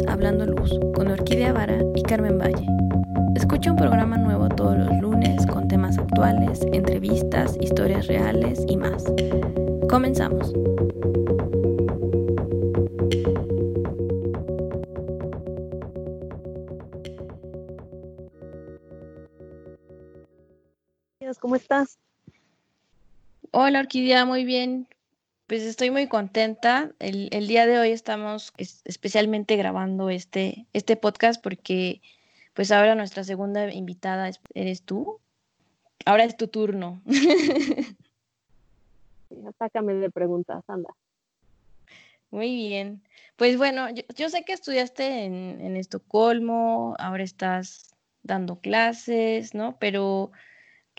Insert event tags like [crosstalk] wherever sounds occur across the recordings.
es Hablando Luz con Orquídea Vara y Carmen Valle. Escucha un programa nuevo todos los lunes con temas actuales, entrevistas, historias reales y más. Comenzamos. ¿Cómo estás? Hola Orquídea, muy bien. Pues estoy muy contenta. El, día de hoy estamos especialmente grabando este, este podcast porque pues ahora nuestra segunda invitada eres tú. Ahora es tu turno. [laughs] Atácame de preguntas, anda. Muy bien. Pues bueno, yo, sé que estudiaste en, en, Estocolmo, ahora estás dando clases, ¿no? Pero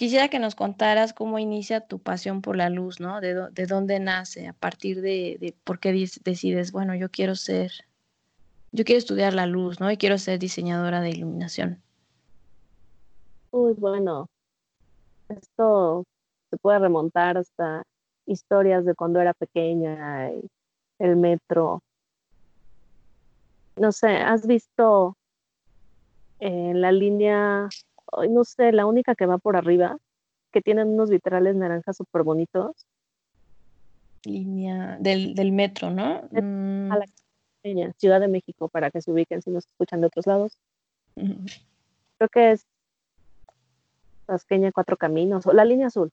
Quisiera que nos contaras cómo inicia tu pasión por la luz, ¿no? De, dónde nace, a partir de, por qué decides, bueno, yo quiero ser, yo quiero estudiar la luz, ¿no? Y quiero ser diseñadora de iluminación. Uy, bueno, esto se puede remontar hasta historias de cuando era pequeña, el metro. No sé, ¿has visto en la línea no sé, la única que va por arriba, que tienen unos vitrales naranjas súper bonitos. Línea del, metro, ¿no? Mm. A la Ciudad de México, para que se ubiquen si nos escuchan de otros lados. Creo que es Tasqueña Cuatro Caminos, o la línea azul,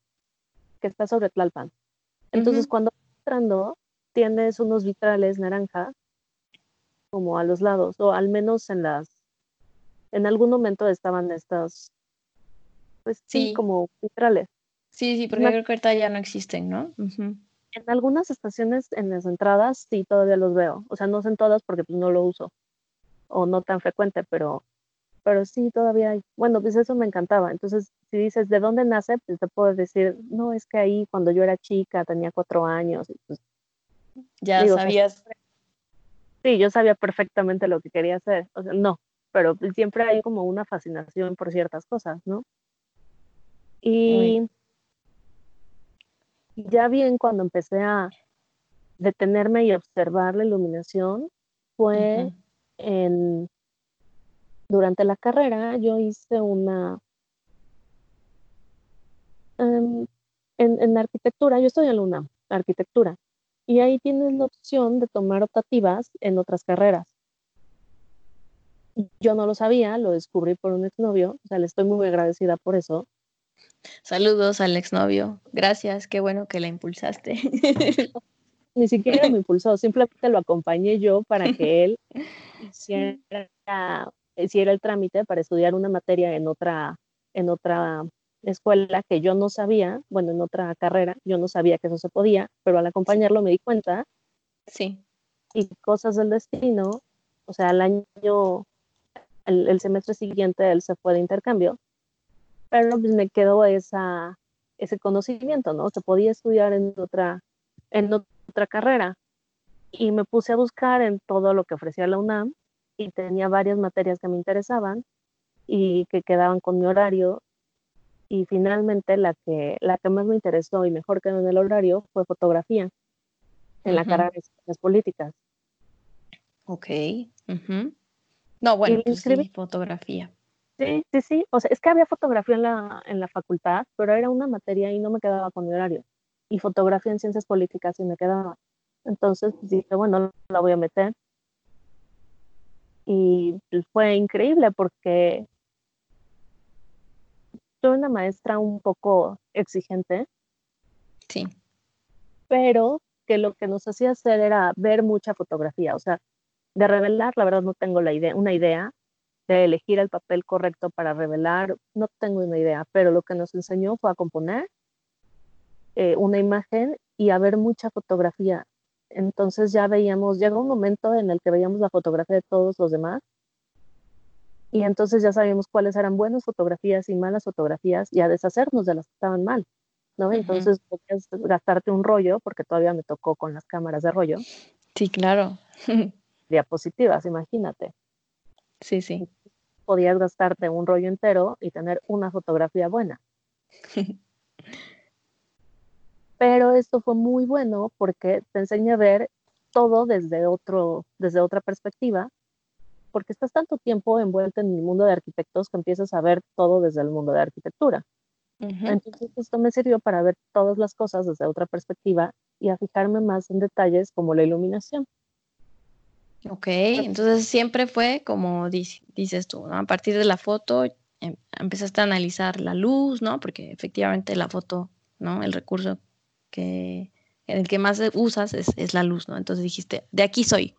que está sobre Tlalpan. Entonces, cuando entrando, tienes unos vitrales naranjas como a los lados, o al menos en las en algún momento estaban estas, pues sí, como vitrales. Sí, sí, porque creo que ahorita ya no existen, ¿no? En algunas estaciones, en las entradas, sí, todavía los veo. O sea, no sé en todas porque pues no lo uso, o no tan frecuente, pero, pero sí, todavía hay. Bueno, pues eso me encantaba. Entonces, si dices, ¿de dónde nace? Pues te puedo decir, no, es que ahí cuando yo era chica, tenía cuatro años, pues, ya sabías. sí, yo sabía perfectamente lo que quería hacer. O sea, no, pero pues, siempre hay como una fascinación por ciertas cosas, ¿no? Y ya bien cuando empecé a detenerme y observar la iluminación fue en durante la carrera yo hice una em, en, en, arquitectura, yo estoy en la arquitectura, y ahí tienes la opción de tomar optativas en otras carreras. Yo no lo sabía, lo descubrí por un exnovio, o sea, le estoy muy agradecida por eso. Saludos al exnovio, gracias, qué bueno que la impulsaste. [laughs] Ni siquiera me impulsó, simplemente lo acompañé yo para que él [laughs] hiciera, el trámite para estudiar una materia en otra, en otra escuela que yo no sabía, bueno, en otra carrera, yo no sabía que eso se podía, pero al acompañarlo me di cuenta. Sí. Y cosas del destino, o sea, al año el, semestre siguiente él se fue de intercambio, pero pues me quedó esa, ese conocimiento, ¿no? Se podía estudiar en otra, en otra carrera. Y me puse a buscar en todo lo que ofrecía la UNAM y tenía varias materias que me interesaban y que quedaban con mi horario. Y finalmente la que, la que más me interesó y mejor quedó en el horario fue fotografía en la carrera de ciencias políticas. Ok. No, bueno, pues sí, fotografía. Sí, sí, sí. O sea, es que había fotografía en la, en la facultad, pero era una materia y no me quedaba con mi horario. Y fotografía en ciencias políticas sí me quedaba. Entonces pues, dije, bueno, la voy a meter. Y pues, fue increíble porque soy una maestra un poco exigente. Sí. Pero que lo que nos hacía hacer era ver mucha fotografía. O sea, de revelar, la verdad no tengo la idea, una idea de elegir el papel correcto para revelar, no tengo una idea, pero lo que nos enseñó fue a componer eh, una imagen y a ver mucha fotografía. Entonces ya veíamos, llegó un momento en el que veíamos la fotografía de todos los demás y entonces ya sabíamos cuáles eran buenas fotografías y malas fotografías y a deshacernos de las que estaban mal. ¿no? Entonces podías gastarte un rollo, porque todavía me tocó con las cámaras de rollo. Sí, claro. [laughs] diapositivas, imagínate. Sí, sí. Podías gastarte un rollo entero y tener una fotografía buena. [laughs] Pero esto fue muy bueno porque te enseña a ver todo desde, otro, desde otra perspectiva porque estás tanto tiempo envuelta en el mundo de arquitectos que empiezas a ver todo desde el mundo de arquitectura. Entonces esto me sirvió para ver todas las cosas desde otra perspectiva y a fijarme más en detalles como la iluminación. Ok, entonces siempre fue como dices tú, ¿no? A partir de la foto em, empezaste a analizar la luz, ¿no? Porque efectivamente la foto, ¿no? El recurso que, en el que más usas es, es la luz, ¿no? Entonces dijiste, de aquí soy.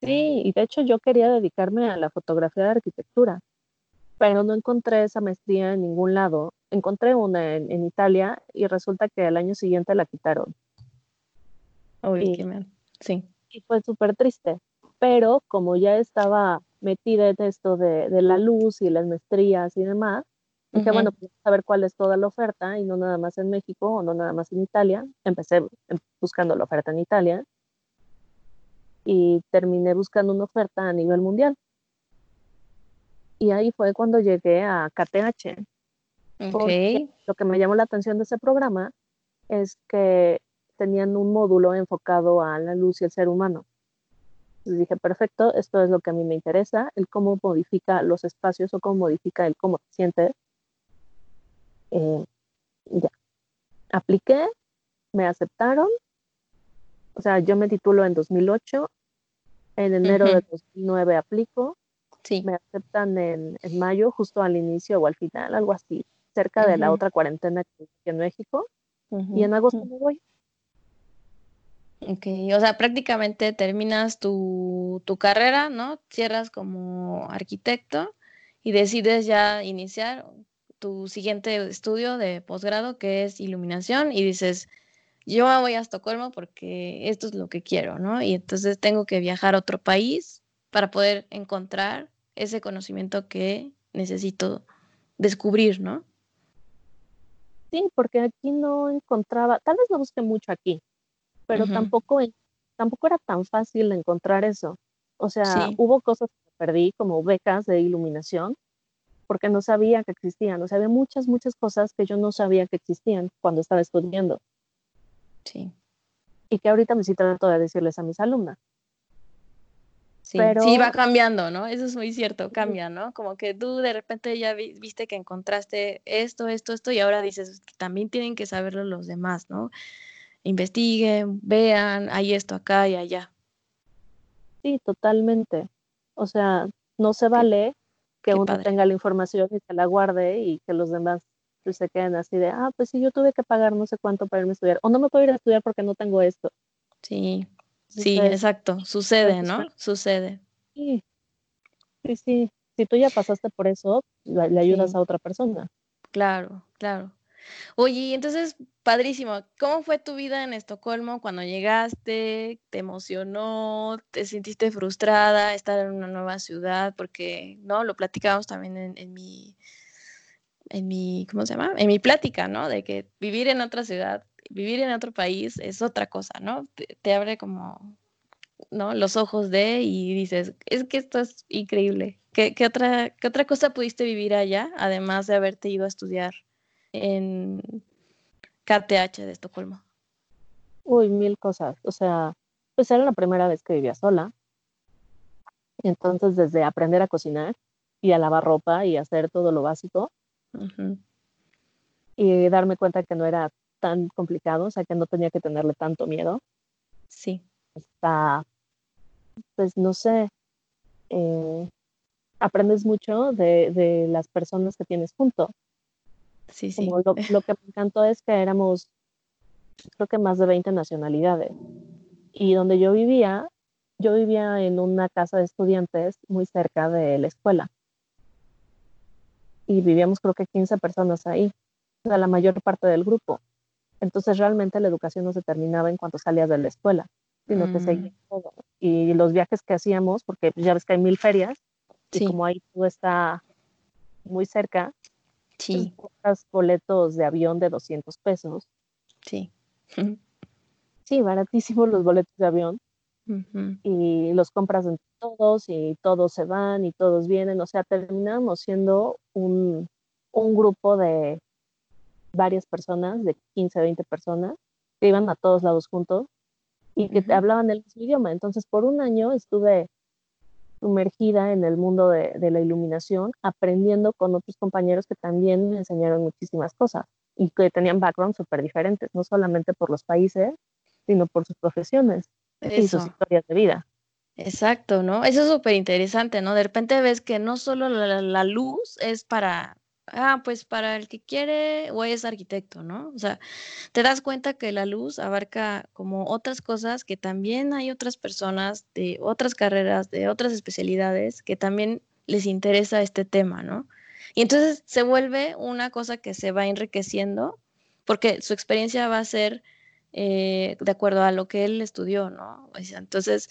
Sí, y de hecho yo quería dedicarme a la fotografía de arquitectura, pero no encontré esa maestría en ningún lado. Encontré una en, Italia y resulta que al año siguiente la quitaron. Uy, qué mal. Sí. Y fue súper triste. Pero como ya estaba metida en esto de, la luz y las maestrías y demás, dije, bueno, pues a ver cuál es toda la oferta y no nada más en México o no nada más en Italia. Empecé buscando la oferta en Italia y terminé buscando una oferta a nivel mundial. Y ahí fue cuando llegué a KTH. Okay. Lo que me llamó la atención de ese programa es que tenían un módulo enfocado a la luz y el ser humano. Entonces dije, perfecto, esto es lo que a mí me interesa, el cómo modifica los espacios o cómo modifica el cómo te sientes. Eh, ya. Apliqué, me aceptaron. O sea, yo me titulo en 2008 en enero de 2009 aplico. Sí. Me aceptan en, mayo, justo al inicio o al final, algo así, cerca de la otra cuarentena que en México. Y en agosto me voy. Ok, o sea, prácticamente terminas tu, tu, carrera, ¿no? Cierras como arquitecto y decides ya iniciar tu siguiente estudio de posgrado, que es iluminación, y dices, yo voy a Estocolmo porque esto es lo que quiero, ¿no? Y entonces tengo que viajar a otro país para poder encontrar ese conocimiento que necesito descubrir, ¿no? Sí, porque aquí no encontraba, tal vez no busqué mucho aquí, pero tampoco, tampoco era tan fácil encontrar eso. O sea, hubo cosas que perdí, como becas de iluminación, porque no sabía que existían. O sea, había muchas, muchas cosas que yo no sabía que existían cuando estaba estudiando. Sí. Y que ahorita me sí trato de decirles a mis alumnas. Sí, Pero... sí, va cambiando, ¿no? Eso es muy cierto, cambia, ¿no? Como que tú de repente ya viste que encontraste esto, esto, esto, y ahora dices que también tienen que saberlo los demás, ¿no? Investiguen, vean, hay esto acá y allá. Sí, totalmente. O sea, no se vale que uno tenga la información y se la guarde y que los demás pues, se queden así de, ah, pues sí, yo tuve que pagar no sé cuánto para irme a estudiar, o no me puedo ir a estudiar porque no tengo esto. Sí, sí, exacto, sucede, ¿no? Sucede. Sí, sí, sí. Si tú ya pasaste por eso, le, ayudas a otra persona. Claro, claro. Oye, entonces, padrísimo. ¿Cómo fue tu vida en Estocolmo cuando llegaste? ¿Te emocionó? ¿Te sentiste frustrada estar en una nueva ciudad? Porque, ¿no? Lo platicábamos también en mi en mi, ¿cómo se llama? En mi plática, ¿no? De que vivir en otra ciudad, vivir en otro país es otra cosa, ¿no? Te, abre como, ¿no? Los ojos de y dices, es que esto es increíble. ¿Qué, otra, ¿Qué otra cosa pudiste vivir allá, además de haberte ido a estudiar en KTH de Estocolmo? Uy, mil cosas. O sea, pues era la primera vez que vivía sola. Entonces, desde aprender a cocinar y a lavar ropa y hacer todo lo básico, y darme cuenta que no era tan complicado, o sea, que no tenía que tenerle tanto miedo. Sí. Está, pues no sé, eh, aprendes mucho de, las personas que tienes junto. Sí, sí. lo, [laughs] lo, que me encantó es que éramos, creo que más de 20 nacionalidades. Y donde yo vivía, yo vivía en una casa de estudiantes muy cerca de la escuela y vivíamos creo que 15 personas ahí, o sea, la mayor parte del grupo. Entonces realmente la educación no se terminaba en cuanto salías de la escuela, sino que seguía mm. todo. Y los viajes que hacíamos, porque ya ves que hay mil ferias, y como ahí todo está muy cerca, sí. Pues, boletos de avión de 200 pesos. Sí. [laughs] Sí, baratísimos los boletos de avión y los compras en todos y todos se van y todos vienen, o sea, terminamos siendo un, grupo de varias personas, de 15, 20 personas, que iban a todos lados juntos y que te hablaban el mismo idioma. Entonces, por un año estuve sumergida en el mundo de, de, la iluminación, aprendiendo con otros compañeros que también me enseñaron muchísimas cosas y que tenían backgrounds súper diferentes, no solamente por los países, sino por sus profesiones y sus historias de vida. Exacto, ¿no? Eso es súper interesante, ¿no? De repente ves que no solo la, la, luz es para, ah, pues para el que quiere o es arquitecto, ¿no? O sea, te das cuenta que la luz abarca como otras cosas, que también hay otras personas de otras carreras, de otras especialidades, que también les interesa este tema, ¿no? Y entonces se vuelve una cosa que se va enriqueciendo porque su experiencia va a ser eh, de acuerdo a lo que él estudió, ¿no? entonces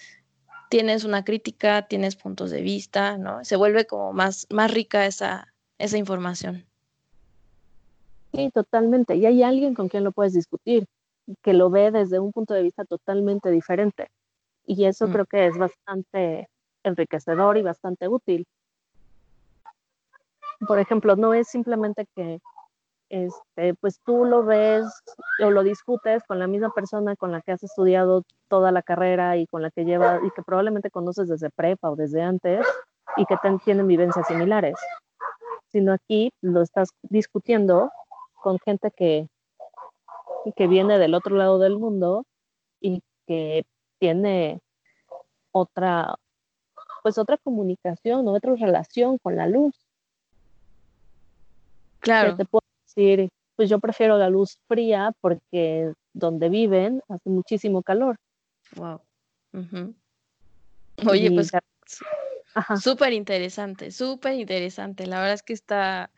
tienes una crítica, tienes puntos de vista, ¿no? Se vuelve como más, más rica esa, esa información. Sí, totalmente. Y hay alguien con quien lo puedes discutir, que lo ve desde un punto de vista totalmente diferente. Y eso mm. creo que es bastante enriquecedor y bastante útil. Por ejemplo, no es simplemente que este, pues tú lo ves o lo discutes con la misma persona con la que has estudiado toda la carrera y con la que lleva y que probablemente conoces desde prepa o desde antes y que tienen vivencias similares, sino aquí lo estás discutiendo con gente que, que viene del otro lado del mundo y que tiene otra, pues otra comunicación o otra relación con la luz. Claro pues yo prefiero la luz fría porque donde viven hace muchísimo calor. Wow. Oye, pues súper interesante, súper interesante. La verdad es que está,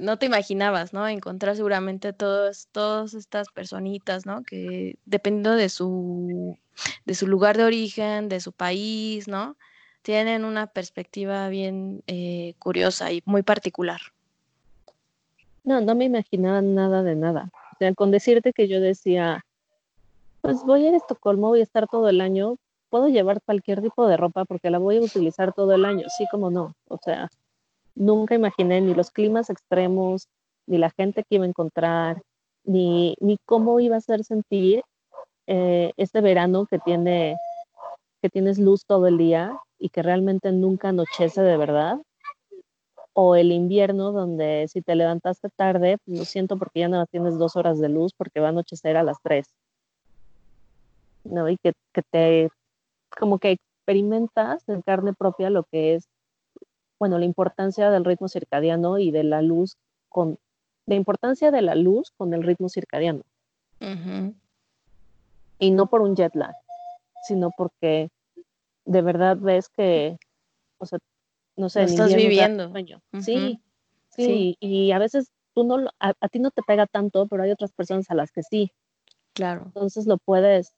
no te imaginabas, ¿no? Encontrar seguramente todos, todas estas personitas, ¿no? Que dependiendo de su, de su lugar de origen, de su país, ¿no? Tienen una perspectiva bien eh, curiosa y muy particular. No, no me imaginaba nada de nada. O sea, con decirte que yo decía, pues voy a Estocolmo, voy a estar todo el año, puedo llevar cualquier tipo de ropa porque la voy a utilizar todo el año, sí como no. O sea, nunca imaginé ni los climas extremos, ni la gente que iba a encontrar, ni, ni cómo iba a hacer sentir eh, este verano que tiene que tienes luz todo el día y que realmente nunca anochece de verdad o el invierno donde si te levantaste tarde, pues, lo siento porque ya no tienes dos horas de luz porque va a anochecer a las tres. ¿No? Y que, te, como que experimentas en carne propia lo que es, bueno, la importancia del ritmo circadiano y de la luz con, la importancia de la luz con el ritmo circadiano. Y no por un jet lag, sino porque de verdad ves que, o sea, no sé, estás viviendo. sí, sí, y a veces tú no, a, a, ti no te pega tanto, pero hay otras personas a las que sí. Claro. Entonces lo puedes,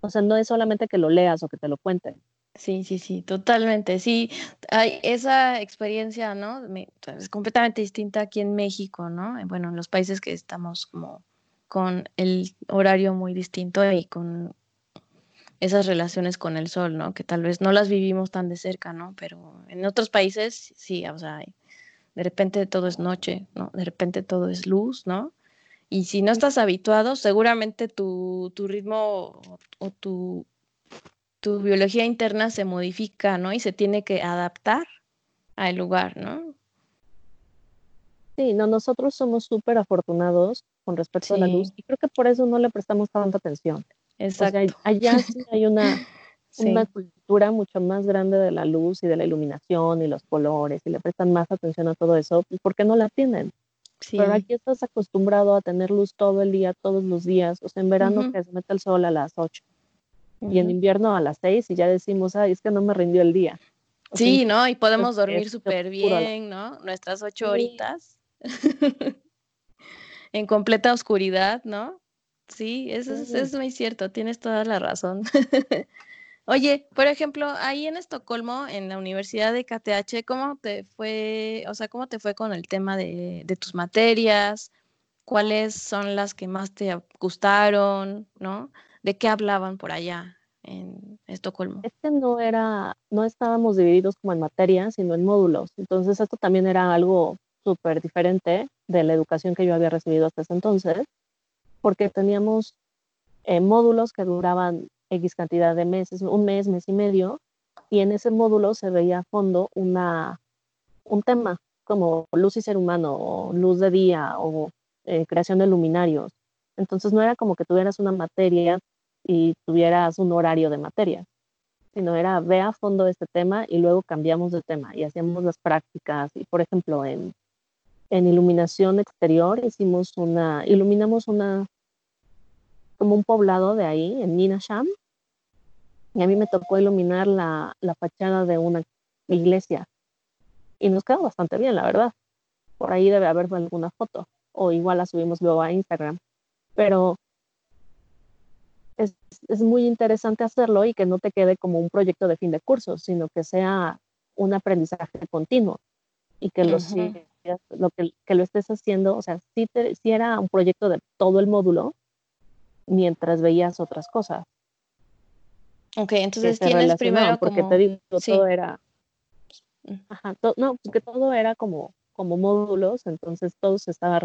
o sea, no es solamente que lo leas o que te lo cuenten. Sí, sí, sí, totalmente. Sí, hay esa experiencia, ¿no? Es completamente distinta aquí en México, ¿no? Bueno, en los países que estamos como con el horario muy distinto y con esas relaciones con el sol, ¿no? Que tal vez no las vivimos tan de cerca, ¿no? Pero en otros países sí, o sea, de repente todo es noche, ¿no? De repente todo es luz, ¿no? Y si no estás habituado, seguramente tu, tu ritmo o, tu, tu biología interna se modifica, ¿no? Y se tiene que adaptar al lugar, ¿no? Sí, no, nosotros somos súper afortunados con respecto a la luz y creo que por eso no le prestamos tanta atención. Exacto. allá sí [laughs] hay una, una cultura mucho más grande de la luz y de la iluminación y los colores y le prestan más atención a todo eso, pues ¿por qué no la tienen? Pero aquí estás acostumbrado a tener luz todo el día, todos los días. O sea, en verano que se mete el sol a las 8 y en invierno a las 6 y ya decimos, ay, es que no me rindió el día. sí, ¿no? Y podemos dormir súper bien, ¿no? Nuestras ocho horitas [laughs] en completa oscuridad, ¿no? Sí, eso es, muy cierto, tienes toda la razón. [laughs] Oye, por ejemplo, ahí en Estocolmo, en la Universidad de KTH, ¿cómo te fue, o sea, cómo te fue con el tema de, tus materias? ¿Cuáles son las que más te gustaron, no? ¿De qué hablaban por allá en Estocolmo? Este no era, no estábamos divididos como en materias, sino en módulos. Entonces, esto también era algo súper diferente de la educación que yo había recibido hasta ese entonces porque teníamos eh, módulos que duraban X cantidad de meses, un mes, mes y medio, y en ese módulo se veía a fondo una, un tema como luz y ser humano, o luz de día, o eh, creación de luminarios. Entonces no era como que tuvieras una materia y tuvieras un horario de materia, sino era ve a fondo este tema y luego cambiamos de tema y hacíamos las prácticas. Y por ejemplo, en, en iluminación exterior hicimos una, iluminamos una, como un poblado de ahí, en Ninasham, y a mí me tocó iluminar la, la fachada de una iglesia. Y nos quedó bastante bien, la verdad. Por ahí debe haber alguna foto, o igual la subimos luego a Instagram. Pero es, es, muy interesante hacerlo y que no te quede como un proyecto de fin de curso, sino que sea un aprendizaje continuo y que lo, lo que, que, lo estés haciendo, o sea, si, si era un proyecto de todo el módulo mientras veías otras cosas. Ok, entonces tienes primero porque te digo, todo era, mm. ajá, no, porque todo era como, como módulos, entonces todos estaba,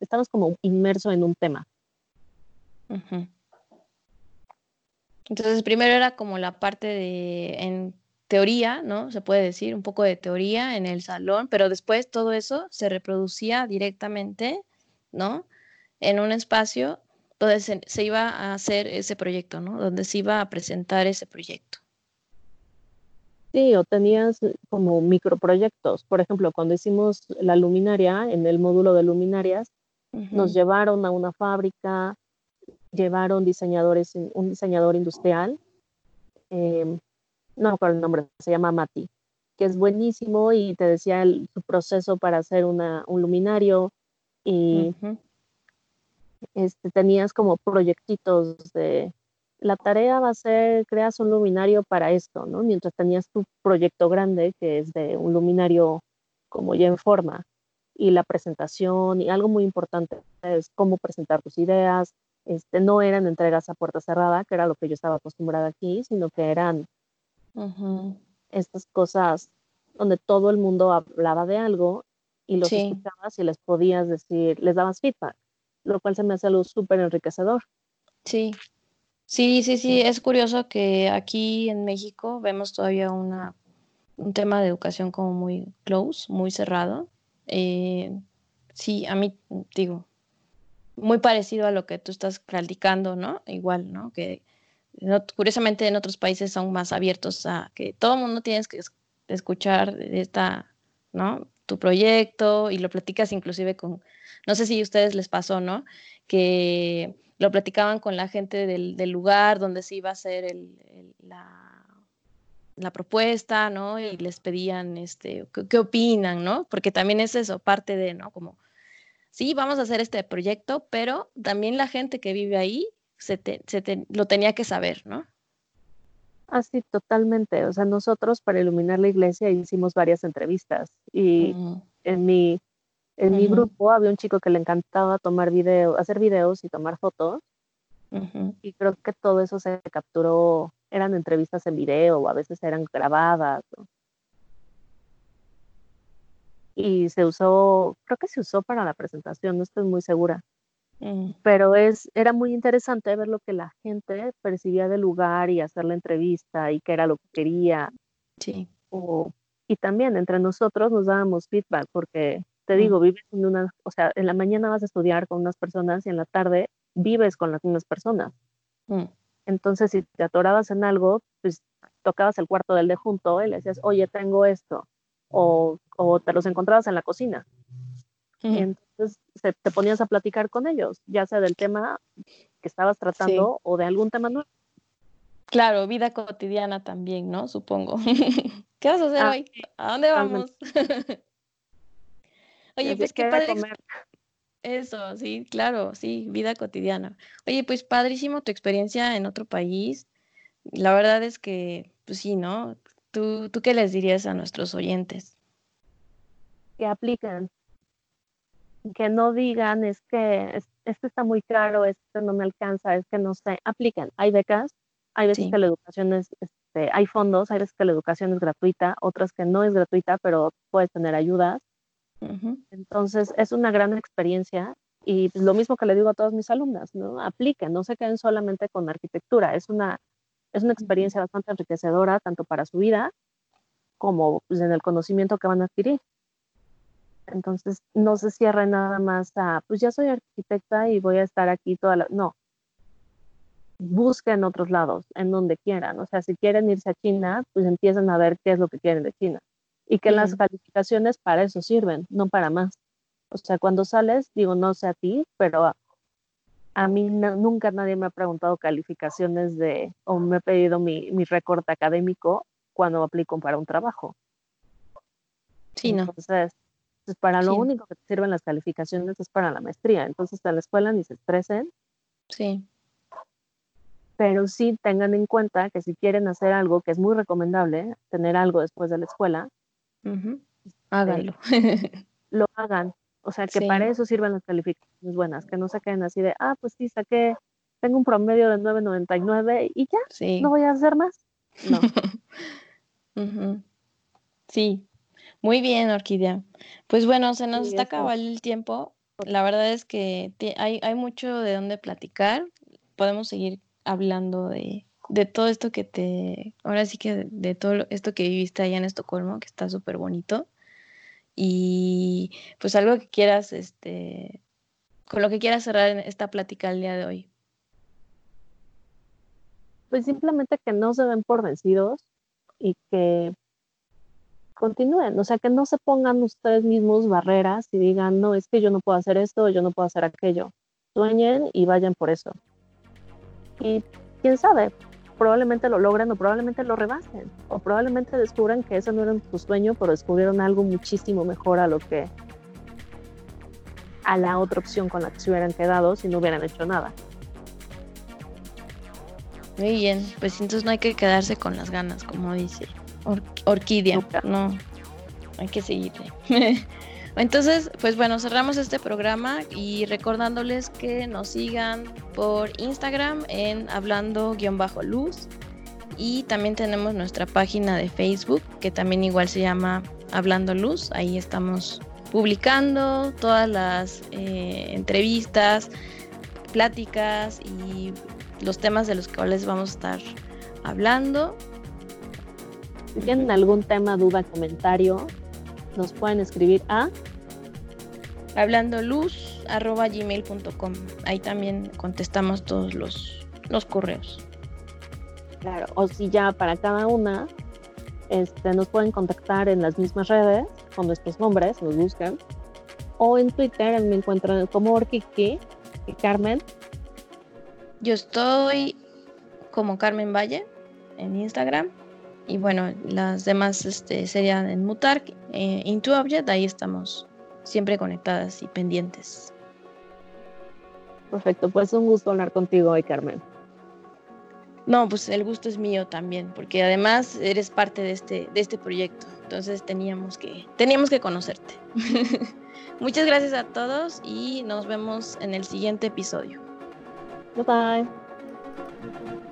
estabas como inmerso en un tema. Entonces, primero era como la parte de, en teoría, ¿no? Se puede decir, un poco de teoría en el salón, pero después todo eso se reproducía directamente, ¿no? En un espacio donde se, se iba a hacer ese proyecto, ¿no? Donde se iba a presentar ese proyecto. Sí, o tenías como microproyectos. Por ejemplo, cuando hicimos la luminaria, en el módulo de luminarias, nos llevaron a una fábrica, llevaron diseñadores, un diseñador industrial, eh, no recuerdo el nombre, se llama Mati, que es buenísimo y te decía su proceso para hacer una, un luminario y este, tenías como proyectitos de la tarea va a ser creas un luminario para esto, ¿no? Mientras tenías tu proyecto grande que es de un luminario como ya en forma y la presentación y algo muy importante es cómo presentar tus ideas, este, no eran entregas a puerta cerrada, que era lo que yo estaba acostumbrada aquí, sino que eran estas cosas donde todo el mundo hablaba de algo y los escuchabas y les podías decir, les dabas feedback, lo cual se me hace algo súper enriquecedor. Sí, sí, sí, sí, es curioso que aquí en México vemos todavía una, un tema de educación como muy close, muy cerrado. Eh, sí, a mí, digo, muy parecido a lo que tú estás platicando, ¿no? Igual, ¿no? Que curiosamente en otros países son más abiertos a que todo el mundo tienes que escuchar esta, ¿no? Tu proyecto y lo platicas inclusive con, no sé si a ustedes les pasó, ¿no? Que lo platicaban con la gente del, lugar donde se iba a hacer el, la, la, propuesta, ¿no? Y les pedían, este, ¿qué, ¿qué, opinan, ¿no? Porque también es eso, parte de, ¿no? Como sí, vamos a hacer este proyecto, pero también la gente que vive ahí se, se lo tenía que saber, ¿no? Así, totalmente. O sea, nosotros para iluminar la iglesia hicimos varias entrevistas y en mi en mi grupo había un chico que le encantaba tomar video, hacer videos y tomar fotos. Y creo que todo eso se capturó, eran entrevistas en video o a veces eran grabadas y se usó, creo que se usó para la presentación, no estoy muy segura. Mm. Pero es, era muy interesante ver lo que la gente percibía del lugar y hacer la entrevista y qué era lo que quería. Sí. y también entre nosotros nos dábamos feedback porque, te mm. digo, vives en una, o sea, en la mañana vas a estudiar con unas personas y en la tarde vives con las mismas personas. Mm. Entonces, si te atorabas en algo, pues tocabas el cuarto del de junto y le decías, oye, tengo esto o, o te los encontrabas en la cocina. Entonces te ponías a platicar con ellos, ya sea del tema que estabas tratando o de algún tema nuevo. Claro, vida cotidiana también, ¿no? Supongo. [laughs] ¿Qué vas a hacer ah, hoy? ¿A dónde vamos? [laughs] Oye, pues qué padre. Eso, sí, claro, sí, vida cotidiana. Oye, pues padrísimo tu experiencia en otro país. La verdad es que, pues sí, ¿no? ¿Tú, ¿Tú qué les dirías a nuestros oyentes? Que apliquen, que no digan es que esto está muy caro, esto no me alcanza, es que no sé, apliquen. Hay becas, hay veces que la educación es, este, hay fondos, hay veces que la educación es gratuita, otras que no es gratuita, pero puedes tener ayudas. Entonces es una gran experiencia y lo mismo que le digo a todas mis alumnas, ¿no? Apliquen, no se queden solamente con arquitectura, es una es una experiencia bastante enriquecedora tanto para su vida como pues, en el conocimiento que van a adquirir. Entonces, no se cierre nada más a, pues ya soy arquitecta y voy a estar aquí toda la... No, busquen otros lados, en donde quieran. O sea, si quieren irse a China, pues empiezan a ver qué es lo que quieren de China. Y que las calificaciones para eso sirven, no para más. O sea, cuando sales, digo, no sé a ti, pero a, mí nunca nadie me ha preguntado calificaciones de, o me ha pedido mi, mi récord académico cuando aplico para un trabajo. Sí, no. Entonces, pues para lo único que te sirven las calificaciones es para la maestría. Entonces, en la escuela ni se estresen. Sí pero sí tengan en cuenta que si quieren hacer algo que es muy recomendable, tener algo después de la escuela, este, háganlo. [laughs] lo hagan. O sea, que para eso sirven las calificaciones buenas, que no se queden así de, ah, pues sí, saqué, tengo un promedio de 9.99 y ya, no voy a hacer más. No. [laughs] Sí, muy bien, Orquídea. Pues bueno, se nos está acabando el tiempo. La verdad es que hay, hay mucho de dónde platicar. Podemos seguir hablando de, todo esto que te, ahora sí que de, todo esto que viviste allá en Estocolmo, que está súper bonito. Y pues algo que quieras, este, con lo que quieras cerrar esta plática el día de hoy. Pues simplemente que no se den por vencidos y que continúen, o sea, que no se pongan ustedes mismos barreras y digan, no, es que yo no puedo hacer esto, yo no puedo hacer aquello. Sueñen y vayan por eso. Y quién sabe, probablemente lo logren o probablemente lo rebasen, o probablemente descubran que ese no era su sueño, pero descubrieron algo muchísimo mejor a lo que a la otra opción con la que se hubieran quedado si no hubieran hecho nada. Muy bien, pues entonces no hay que quedarse con las ganas, como dice Orquídea, no, hay que seguirle. [laughs] Entonces, pues bueno, cerramos este programa y recordándoles que nos sigan por Instagram en hablando-luz y también tenemos nuestra página de Facebook que también igual se llama Hablando Luz. Ahí estamos publicando todas las eh, entrevistas, pláticas y los temas de los cuales vamos a estar hablando. Si tienen algún tema, duda, comentario, nos pueden escribir a hablando luz arroba gmail.com. Ahí también contestamos todos los, los correos. Claro, o si ya para cada una este, nos pueden contactar en las mismas redes con nuestros nombres, nos buscan. O en Twitter me encuentran como Orkiki y Carmen. Yo estoy como Carmen Valle en Instagram y bueno, las demás este, serían en Mutar, eh, Into Object, ahí estamos siempre conectadas y pendientes. Perfecto, pues un gusto hablar contigo hoy, Carmen. No, pues el gusto es mío también, porque además eres parte de este, de este proyecto, entonces teníamos que, teníamos que conocerte. [laughs] Muchas gracias a todos y nos vemos en el siguiente episodio. Bye bye.